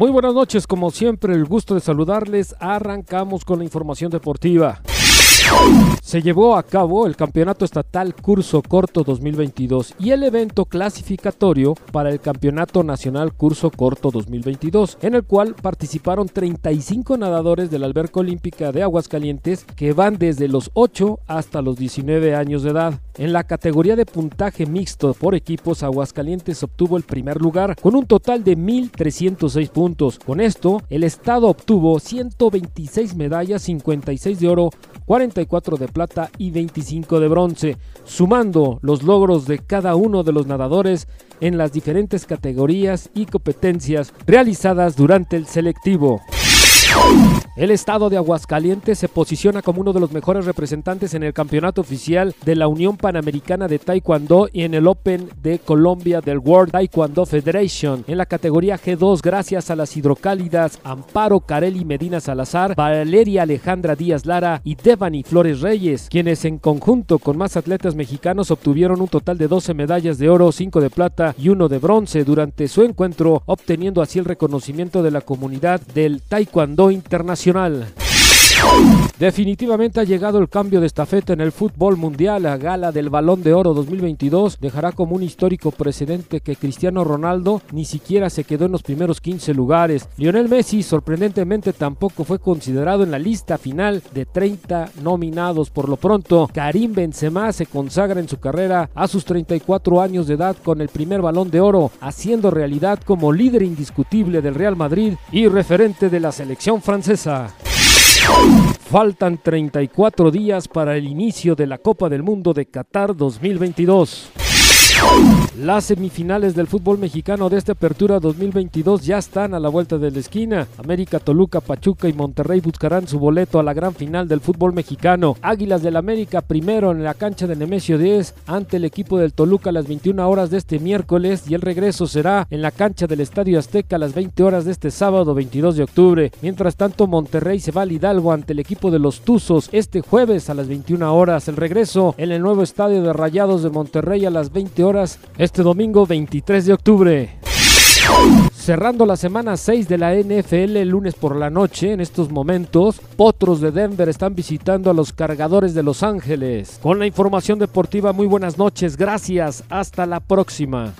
Muy buenas noches, como siempre, el gusto de saludarles. Arrancamos con la información deportiva. Se llevó a cabo el Campeonato Estatal Curso Corto 2022 y el evento clasificatorio para el Campeonato Nacional Curso Corto 2022, en el cual participaron 35 nadadores de la Alberca Olímpica de Aguascalientes que van desde los 8 hasta los 19 años de edad. En la categoría de puntaje mixto por equipos, Aguascalientes obtuvo el primer lugar con un total de 1.306 puntos. Con esto, el estado obtuvo 126 medallas, 56 de oro, 44 de plata y 25 de bronce, sumando los logros de cada uno de los nadadores en las diferentes categorías y competencias realizadas durante el selectivo. El estado de Aguascalientes se posiciona como uno de los mejores representantes en el campeonato oficial de la Unión Panamericana de Taekwondo y en el Open de Colombia del World Taekwondo Federation en la categoría G2 gracias a las hidrocálidas Amparo Carelli Medina Salazar, Valeria Alejandra Díaz Lara y Devani Flores Reyes, quienes en conjunto con más atletas mexicanos obtuvieron un total de 12 medallas de oro, 5 de plata y 1 de bronce durante su encuentro, obteniendo así el reconocimiento de la comunidad del Taekwondo Internacional. Definitivamente ha llegado el cambio de estafeta en el fútbol mundial. La gala del Balón de Oro 2022 dejará como un histórico precedente que Cristiano Ronaldo ni siquiera se quedó en los primeros 15 lugares. Lionel Messi sorprendentemente tampoco fue considerado en la lista final de 30 nominados. Por lo pronto, Karim Benzema se consagra en su carrera a sus 34 años de edad con el primer Balón de Oro, haciendo realidad como líder indiscutible del Real Madrid y referente de la selección francesa. Faltan 34 días para el inicio de la Copa del Mundo de Qatar 2022. Las semifinales del fútbol mexicano de esta apertura 2022 ya están a la vuelta de la esquina. América, Toluca, Pachuca y Monterrey buscarán su boleto a la gran final del fútbol mexicano. Águilas del América primero en la cancha de Nemesio 10 ante el equipo del Toluca a las 21 horas de este miércoles y el regreso será en la cancha del Estadio Azteca a las 20 horas de este sábado 22 de octubre. Mientras tanto Monterrey se va al Hidalgo ante el equipo de los Tuzos este jueves a las 21 horas. El regreso en el nuevo estadio de Rayados de Monterrey a las 20 horas este domingo 23 de octubre. Cerrando la semana 6 de la NFL lunes por la noche, en estos momentos, Potros de Denver están visitando a los cargadores de Los Ángeles. Con la información deportiva, muy buenas noches, gracias, hasta la próxima.